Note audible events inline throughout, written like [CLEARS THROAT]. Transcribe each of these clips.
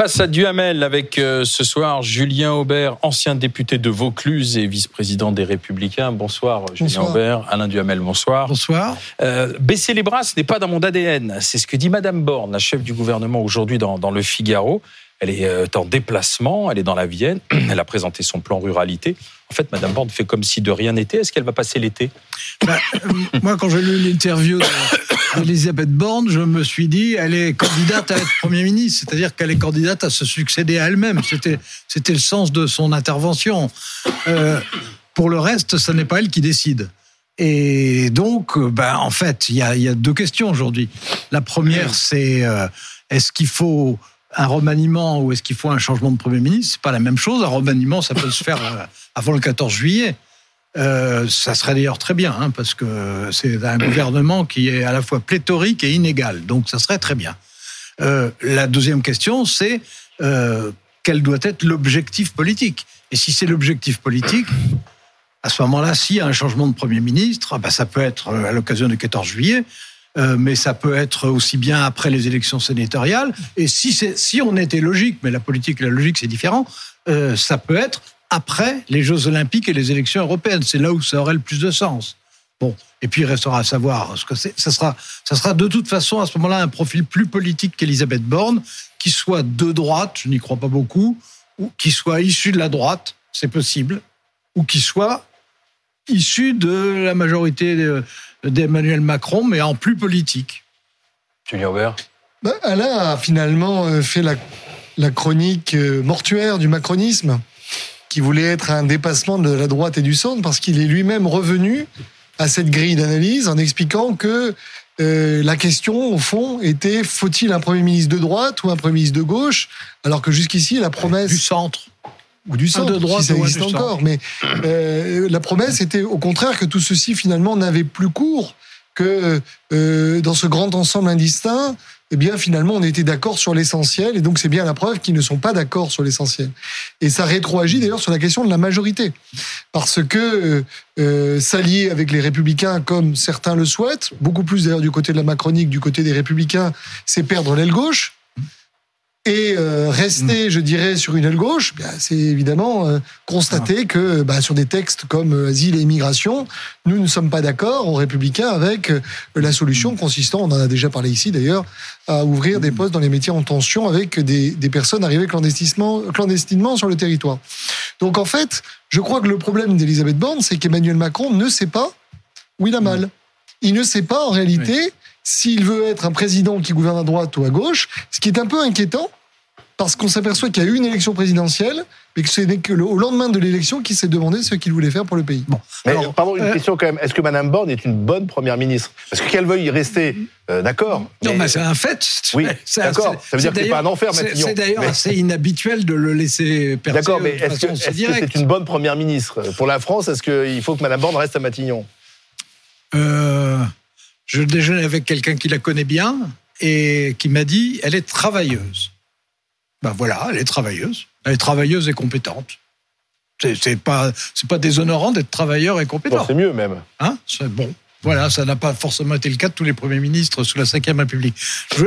Face à Duhamel, avec euh, ce soir Julien Aubert, ancien député de Vaucluse et vice-président des Républicains. Bonsoir, Julien Aubert. Alain Duhamel, bonsoir. Bonsoir. Euh, baisser les bras, ce n'est pas dans mon ADN. C'est ce que dit Madame Borne, la chef du gouvernement aujourd'hui dans, dans, le Figaro. Elle est euh, en déplacement, elle est dans la Vienne, [CLEARS THROAT] elle a présenté son plan ruralité. En fait, Madame Borne fait comme si de rien n'était. Est-ce qu'elle va passer l'été? Bah, Moi, quand j'ai lu l'interview [COUGHS] Elisabeth Borne, je me suis dit, elle est candidate à être Premier ministre, c'est-à-dire qu'elle est candidate à se succéder à elle-même. C'était, c'était le sens de son intervention. Euh, pour le reste, ce n'est pas elle qui décide. Et donc, ben, en fait, il y a, y a, deux questions aujourd'hui. La première, c'est euh, est-ce qu'il faut un remaniement ou est-ce qu'il faut un changement de Premier ministre C'est pas la même chose. Un remaniement, ça peut se faire euh, avant le 14 juillet. Euh, ça serait d'ailleurs très bien, hein, parce que c'est un gouvernement qui est à la fois pléthorique et inégal, donc ça serait très bien. Euh, la deuxième question, c'est quel doit être l'objectif politique? Et si c'est l'objectif politique, à ce moment-là, s'il y a un changement de Premier ministre, bah, ça peut être à l'occasion du 14 juillet, euh, mais ça peut être aussi bien après les élections sénatoriales. Et si, si on était logique, mais la politique et la logique, c'est différent, euh, ça peut être après les Jeux Olympiques et les élections européennes. C'est là où ça aurait le plus de sens. Bon, et puis il restera à savoir ce que c'est. Ça sera, ça sera de toute façon à ce moment-là un profil plus politique qu'Elisabeth Borne, qui soit de droite, je n'y crois pas beaucoup, ou qui soit issu de la droite, c'est possible, ou qui soit issu de la majorité d'Emmanuel Macron, mais en plus politique. Julien Aubert ben, Alain a finalement euh, fait la, la chronique euh, mortuaire du macronisme qui voulait être un dépassement de la droite et du centre, parce qu'il est lui-même revenu à cette grille d'analyse en expliquant que euh, la question, au fond, était faut-il un Premier ministre de droite ou un Premier ministre de gauche Alors que jusqu'ici, la promesse... Du centre ou du centre, de droite, si ça existe encore. Mais euh, la promesse était au contraire que tout ceci finalement n'avait plus cours, que euh, dans ce grand ensemble indistinct, eh bien finalement on était d'accord sur l'essentiel et donc c'est bien la preuve qu'ils ne sont pas d'accord sur l'essentiel. Et ça rétroagit d'ailleurs sur la question de la majorité, parce que euh, s'allier avec les républicains comme certains le souhaitent, beaucoup plus d'ailleurs du côté de la Macronique, du côté des républicains, c'est perdre l'aile gauche. Et euh, rester, je dirais, sur une aile gauche, c'est évidemment euh, constater que bah, sur des textes comme euh, asile et immigration, nous ne sommes pas d'accord, en républicains, avec la solution consistant, on en a déjà parlé ici d'ailleurs, à ouvrir des postes dans les métiers en tension avec des, des personnes arrivées clandestinement, clandestinement sur le territoire. Donc en fait, je crois que le problème d'Elisabeth Borne, c'est qu'Emmanuel Macron ne sait pas où il a mal. Il ne sait pas en réalité s'il veut être un président qui gouverne à droite ou à gauche, ce qui est un peu inquiétant, parce qu'on s'aperçoit qu'il y a eu une élection présidentielle, mais que ce n'est que au lendemain de l'élection qu'il s'est demandé ce qu'il voulait faire pour le pays. Bon. Mais, pardon, une euh, question quand même. Est-ce que Mme Borne est une bonne première ministre? Parce qu'elle veuille y rester, euh, d'accord. Non, mais c'est un fait. Oui, d'accord. Ça veut dire que c'est pas un enfer, Matignon. C'est d'ailleurs assez inhabituel de le laisser percer D'accord, mais est-ce que c'est une bonne première ministre? Pour la France, est-ce qu'il faut que Mme Borne reste à Matignon? Euh, je déjeunais avec quelqu'un qui la connaît bien et qui m'a dit elle est travailleuse. Ben voilà, elle est travailleuse. Elle est travailleuse et compétente. C'est pas c'est pas déshonorant d'être travailleur et compétent. c'est mieux même. Hein? C'est bon. Voilà, ça n'a pas forcément été le cas de tous les premiers ministres sous la Ve République.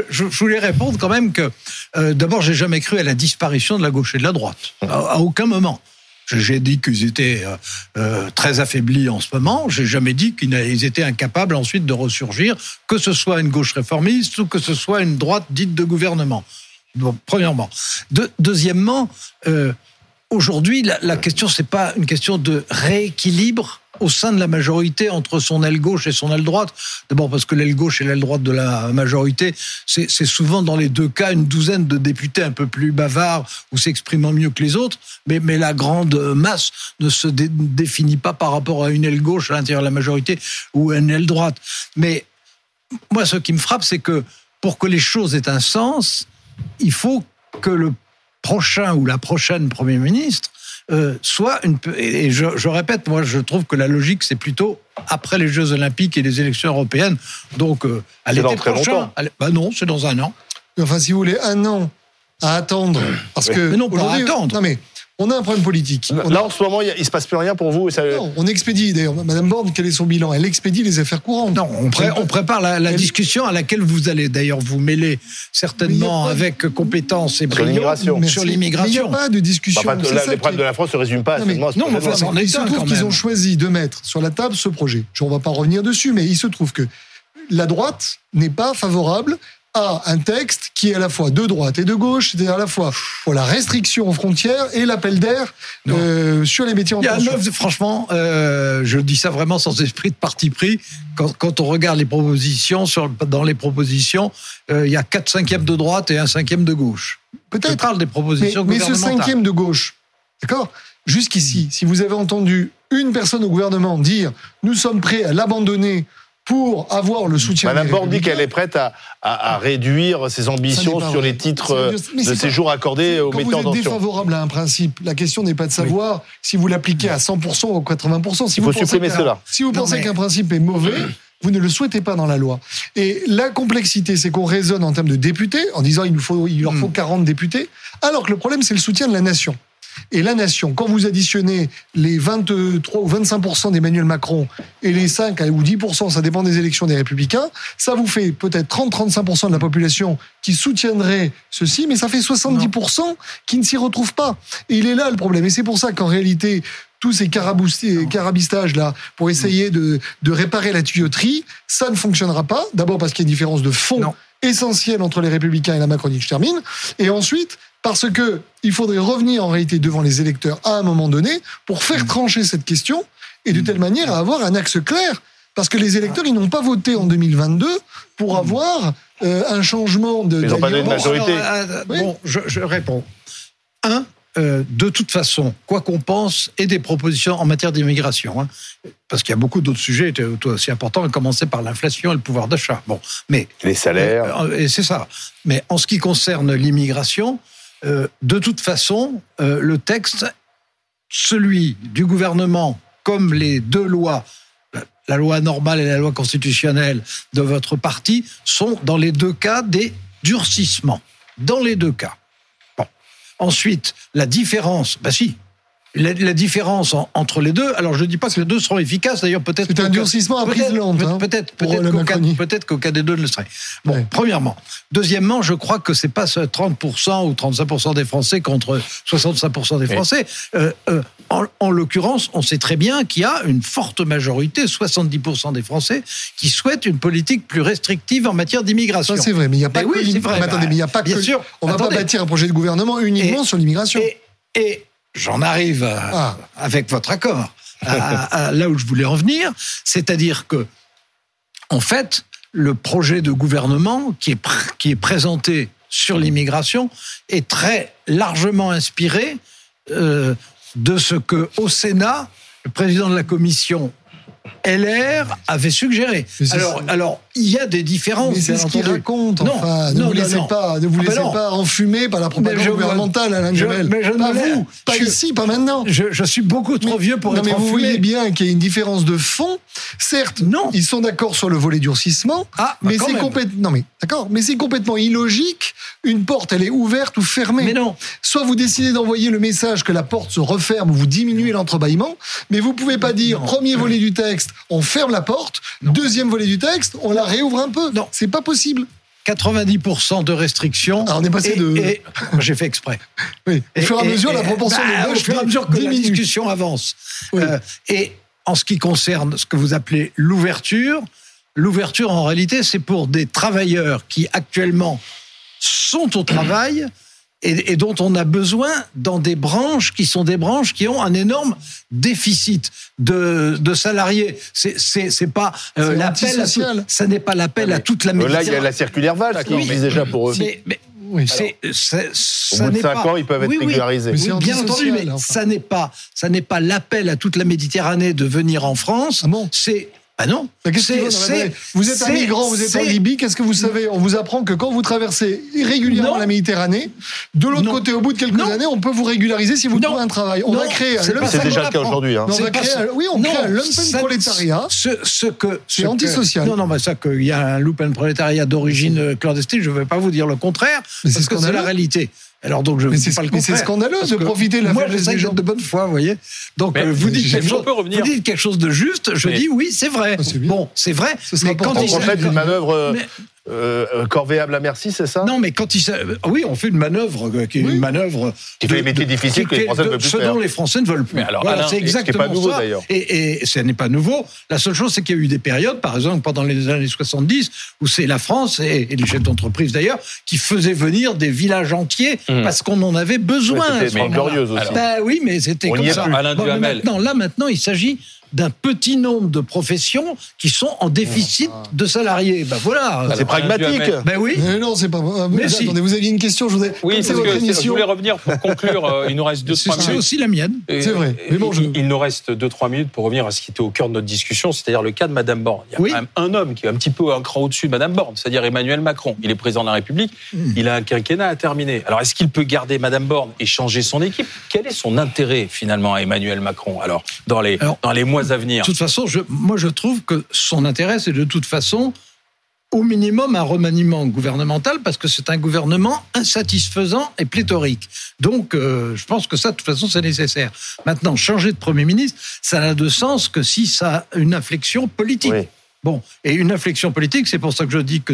Je, voulais répondre quand même que, euh, d'abord, j'ai jamais cru à la disparition de la gauche et de la droite. à aucun moment. J'ai dit qu'ils étaient euh, euh, très affaiblis en ce moment. J'ai jamais dit qu'ils étaient incapables ensuite de ressurgir, que ce soit une gauche réformiste ou que ce soit une droite dite de gouvernement. Donc, premièrement. deuxièmement, euh, aujourd'hui, la, la question c'est pas une question de rééquilibre au sein de la majorité entre son aile gauche et son aile droite. D'abord parce que l'aile gauche et l'aile droite de la majorité, c'est souvent dans les deux cas une douzaine de députés un peu plus bavards ou s'exprimant mieux que les autres, mais, mais la grande masse ne se définit pas par rapport à une aile gauche à l'intérieur de la majorité ou à une aile droite. Mais moi, ce qui me frappe, c'est que pour que les choses aient un sens, il faut que le prochain ou la prochaine Premier ministre euh, soit une. Et je, répète, moi, je trouve que la logique, c'est plutôt après les Jeux Olympiques et les élections européennes. Donc, euh, à l'été prochain. bah non, c'est dans un an. Enfin, si vous voulez, un an à attendre. Parce que. Mais non, pas à attendre. Non, mais on a un problème politique. Là, en ce moment, il ne se passe plus rien pour vous. Non, on expédie. D'ailleurs, Madame Borne, quel est son bilan? Elle expédie les affaires courantes. Non, on, prépare la, discussion à laquelle vous allez d'ailleurs vous mêler certainement avec compétence et brio sur l'immigration. Il n'y a pas de discussion. Bah, les problèmes de la France ne se résument pas à non, non, mais enfin, il se trouve qu'ils ont choisi de mettre sur la table ce projet. On ne va pas revenir dessus, mais il se trouve que la droite n'est pas favorable à un texte qui est à la fois de droite et de gauche, c'est-à-dire à la fois pour la restriction aux frontières et l'appel d'air euh, sur les métiers en tension. franchement, euh, je dis ça vraiment sans esprit de parti pris. Quand, on regarde les propositions, sur, dans les propositions, euh, il y a 4 cinquièmes de droite et un cinquième de gauche. Peut-être. Parle des propositions mais, mais ce cinquième de gauche, d'accord? Jusqu'ici, si vous avez entendu une personne au gouvernement dire nous sommes prêts à l'abandonner pour avoir le soutien. Madame Borne dit qu'elle est prête à, réduire ses ambitions sur les titres de séjour accordés aux metteurs en Quand vous êtes défavorable à un principe, la question n'est pas de savoir si vous l'appliquez à 100% ou à 80%. Si Il faut supprimer cela. Si vous pensez qu'un principe est mauvais, [CLEARS THROAT] vous ne le souhaitez pas dans la loi. Et la complexité, c'est qu'on raisonne en termes de députés, en disant il, nous faut, il leur faut 40 hmm. députés, alors que le problème, c'est le soutien de la nation. Et la nation, quand vous additionnez les 23 ou 25% d'Emmanuel Macron et les 5 ou 10 ça dépend des élections des Républicains, ça vous fait peut-être 30-35% de la population qui soutiendrait ceci, mais ça fait 70% qui ne s'y retrouvent pas. Et il est là le problème. Et c'est pour ça qu'en réalité, tous ces carabistages là pour essayer de, réparer la tuyauterie, ça ne fonctionnera pas. D'abord parce qu'il y a une différence de fond essentielle entre les républicains et la Macronie, je termine. Et ensuite, parce que il faudrait revenir en réalité devant les électeurs à un moment donné pour faire trancher cette question et de telle manière à avoir un axe clair. Parce que les électeurs, ils n'ont pas voté en 2022 pour avoir euh, un changement de. Ils n'ont pas de majorité. Euh, bon, je, réponds. Euh, de toute façon, quoi qu'on pense, et des propositions en matière d'immigration, hein, parce qu'il y a beaucoup d'autres sujets aussi importants, à commencer par l'inflation et le pouvoir d'achat. Bon, mais les salaires. et c'est ça. Mais en ce qui concerne l'immigration, euh, de toute façon, euh, le texte, celui du gouvernement, comme les deux lois, la loi normale et la loi constitutionnelle de votre parti, sont dans les deux cas des durcissements. Dans les deux cas. Ensuite, la différence, bah si, la, différence entre les deux, alors je ne dis pas que les deux seront efficaces, d'ailleurs peut-être... C'est un durcissement à prise lente. Hein, peut-être peut-être qu'au cas, des deux le serait. Bon, premièrement. Deuxièmement, je crois que c'est pas 30% ou 35% des Français contre 65% des Français. Euh, euh, en, en l'occurrence, on sait très bien qu'il y a une forte majorité, 70% des Français, qui souhaitent une politique plus restrictive en matière d'immigration. Ça c'est vrai, mais il n'y a pas que... Oui, vrai, attendez, mais il n'y a pas bien que... Sûr, on ne va pas bâtir un projet de gouvernement uniquement sur l'immigration. et j'en arrive ah. avec votre accord à, là où je voulais en venir, c'est-à-dire que, en fait, le projet de gouvernement qui est, qui est présenté sur l'immigration est très largement inspiré euh, de ce que au Sénat, le président de la commission LR avait suggéré. Alors, alors, il y a des différences. Mais c'est ce qu'il raconte. Enfin, ne vous laissez pas, ne vous ah, laissez pas enfumer par la propagande gouvernementale, Alain je pas vous, pas ici, pas maintenant. Je, suis beaucoup trop vieux pour non, être mais Vous voyez bien qu'il y a une différence de fond. Certes, non. ils sont d'accord sur le volet durcissement, ah, bah mais c'est complètement. Non mais d'accord, mais c'est complètement illogique. Une porte, elle est ouverte ou fermée. Mais non. Soit vous décidez d'envoyer le message que la porte se referme, vous diminuez l'entrebâillement, mais vous pouvez pas dire premier volet du texte, on ferme la porte, deuxième volet du texte, on la réouvre un peu. Non, c'est pas possible. 90% de restrictions. Alors on est passé de. [LAUGHS] J'ai fait exprès. Oui. Au fur et à mesure, la proportion bah, Au fur et à mesure que la discussion avance. Euh, et en ce qui concerne ce que vous appelez l'ouverture, l'ouverture en réalité, c'est pour des travailleurs qui actuellement sont au travail et, dont on a besoin dans des branches qui sont des branches qui ont un énorme déficit de, de salariés. C'est c'est pas euh, l'appel à ça n'est pas l'appel à toute la Là, il y a la circulaire Valls qui existe déjà pour eux. Mais, oui, c'est, Au bout de 5 ans, ils peuvent être régularisés. Oui, bien entendu, mais ça n'est pas, ça n'est pas l'appel à toute la Méditerranée de venir en France. Ah bon c'est ah non. vous êtes un migrant, vous êtes en Libye, qu'est-ce que vous savez On vous apprend que quand vous traversez irrégulièrement la Méditerranée, de l'autre côté, au bout de quelques années, on peut vous régulariser si vous trouvez un travail. On va créer un C'est déjà le cas aujourd'hui. Hein. Oui, on crée un lumpen prolétariat. Ce, que c'est antisocial. Non, non, mais ça qu'il y a un lumpen prolétariat d'origine clandestine, je ne vais pas vous dire le contraire, parce que c'est la réalité. Alors donc je mais c'est pas le Mais c'est scandaleux de profiter de la moi, faiblesse des gens. de bonne foi, vous voyez. Donc euh, vous, dites quelque chose, vous dites quelque chose de juste, je dis oui, c'est vrai. Ah, bon, c'est vrai. mais quand il s'agit d'une manœuvre euh, euh, corvéable à merci, c'est ça? Non, mais quand il oui, on fait une manœuvre euh, qui est une manœuvre qui fait les métiers difficiles que les Français ne veulent plus ce dont les Français ne veulent plus. Mais alors, c'est exactement pas nouveau, ça. Et, et ce n'est pas nouveau. La seule chose, c'est qu'il y a eu des périodes, par exemple pendant les années 70, où c'est la France et, les chefs d'entreprise d'ailleurs qui faisaient venir des villages entiers mmh. parce qu'on en avait besoin. C'était glorieuse aussi. Ben oui, mais c'était comme ça. Alain bon, maintenant, là maintenant, il s'agit d'un petit nombre de professions qui sont en déficit de salariés. Ben voilà. C'est pragmatique. Ben oui. Mais non, c'est pas. Mais, si. attendez, vous aviez une question. Je voulais. Oui, parce que je voulais revenir pour conclure. Euh, il nous reste deux trois minutes. C'est aussi la mienne. C'est vrai. Mais bon, il, nous reste deux trois minutes pour revenir à ce qui était au cœur de notre discussion, c'est-à-dire le cas de Madame Borne. Il y a quand même un homme qui est un petit peu un cran au-dessus de Madame Borne, c'est-à-dire Emmanuel Macron. Il est président de la République. Hmm. Il a un quinquennat à terminer. Alors, est-ce qu'il peut garder Madame Borne et changer son équipe? Quel est son intérêt finalement à Emmanuel Macron Alors, dans les dans les mois à venir. De toute façon, moi je trouve que son intérêt, c'est de toute façon au minimum un remaniement gouvernemental parce que c'est un gouvernement insatisfaisant et pléthorique. Donc, euh, je pense que ça, de toute façon, c'est nécessaire. Maintenant, changer de Premier ministre, ça n'a de sens que si ça a une inflexion politique. Bon, et une inflexion politique, c'est pour ça que je dis que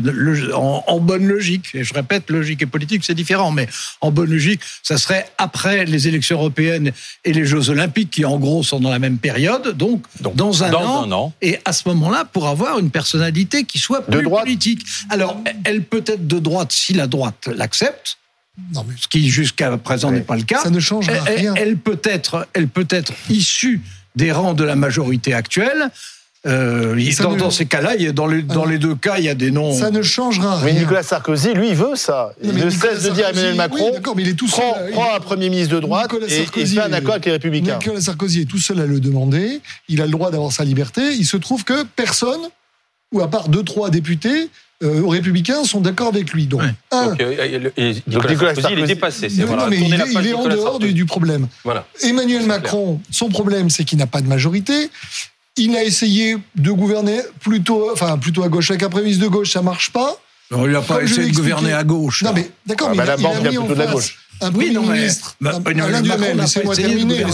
en, bonne logique, et je répète, logique et politique, c'est différent, mais en bonne logique, ça serait après les élections européennes et les Jeux olympiques, qui en gros sont dans la même période, donc, dans, un, an, et à ce moment-là, pour avoir une personnalité qui soit plus politique. Alors, elle peut être de droite si la droite l'accepte, non, mais... ce qui jusqu'à présent n'est pas le cas. Ça ne change rien. Elle, peut être, elle peut être issue des rangs de la majorité actuelle. Euh, dans, ces cas-là, dans, les, dans les deux cas, il y a des noms. Ça ne changera rien. Mais Nicolas Sarkozy, lui, il veut ça. Il ne cesse de dire à Emmanuel Macron mais il est tout seul, prend, un Premier ministre de droite et, et fait un accord avec les Républicains. Nicolas Sarkozy est tout seul à le demander. Il a le droit d'avoir sa liberté. Il se trouve que personne, ou à part deux, trois députés, euh, aux Républicains sont d'accord avec lui. Donc, un, donc, euh, Nicolas, Sarkozy, il est dépassé. il, est, en dehors du, du, problème. Voilà. Emmanuel Macron, son problème, c'est qu'il n'a pas de majorité. Il a essayé de gouverner plutôt, enfin, plutôt à gauche. Avec un prémisse de gauche, ça marche pas. Non, il n'a pas essayé de gouverner à gauche. Non, mais d'accord, ah, mais bah, il, a, il a mis en face de la gauche. un Premier ministre. Bah, Alain Duhamel, laissez-moi terminer,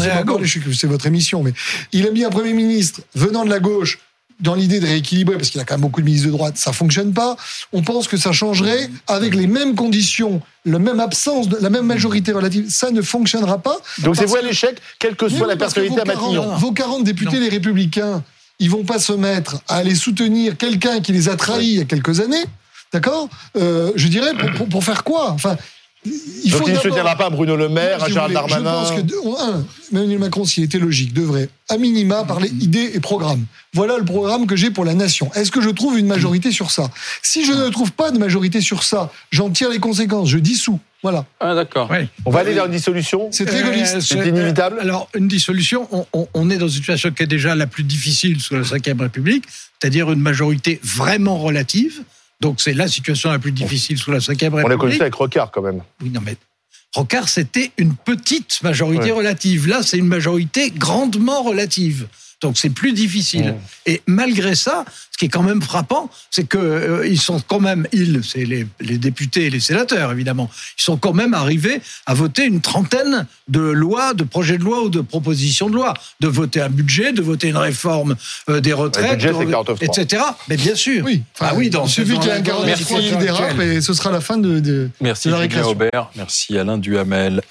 c'est votre émission, mais il a mis un Premier ministre venant de la gauche dans l'idée de rééquilibrer, parce qu'il y a quand même beaucoup de ministres de droite, ça fonctionne pas. On pense que ça changerait avec les mêmes conditions, la même absence, de, la même majorité relative. Ça ne fonctionnera pas. Donc c'est vous l'échec, quelle que soit la personnalité à Matignon. Vos 40 députés, les Républicains, ils vont pas se mettre à aller soutenir quelqu'un qui les a trahis il y a quelques années. D'accord? Euh, Je dirais, pour, pour, faire quoi? Enfin, il Donc il ne soutiendra pas Bruno Le Maire, à Gérald Darmanin Je pense que, un, Emmanuel Macron, s'il était logique, devrait, à minima, parler idées et programmes. Voilà le programme que j'ai pour la nation. Est-ce que je trouve une majorité sur ça? Si je ne trouve pas de majorité sur ça, j'en tire les conséquences, je dissous. Voilà. Ah, d'accord. On va aller vers une dissolution C'est égoïste. c'est inévitable. Alors, une dissolution, on, on, est dans une situation qui est déjà la plus difficile sous la Ve République, c'est-à-dire une majorité vraiment relative. Donc c'est la situation la plus difficile sous la Ve République. On l'a connu ça avec Rocard quand même. Oui, non mais Rocard, c'était une petite majorité relative. Là, c'est une majorité grandement relative. Donc c'est plus difficile. Et malgré ça, ce qui est quand même frappant, c'est que euh, ils sont quand même, ils, c'est les, députés et les sénateurs évidemment, ils sont quand même arrivés à voter une trentaine de lois, de projets de loi ou de propositions de loi, de voter un budget, de voter une réforme euh, des retraites, etc. Mais bien sûr. Oui. ah oui, dans ce qu'il y a un 49 qui dérape et ce sera la fin de, de Merci de la Aubert, merci Alain Duhamel.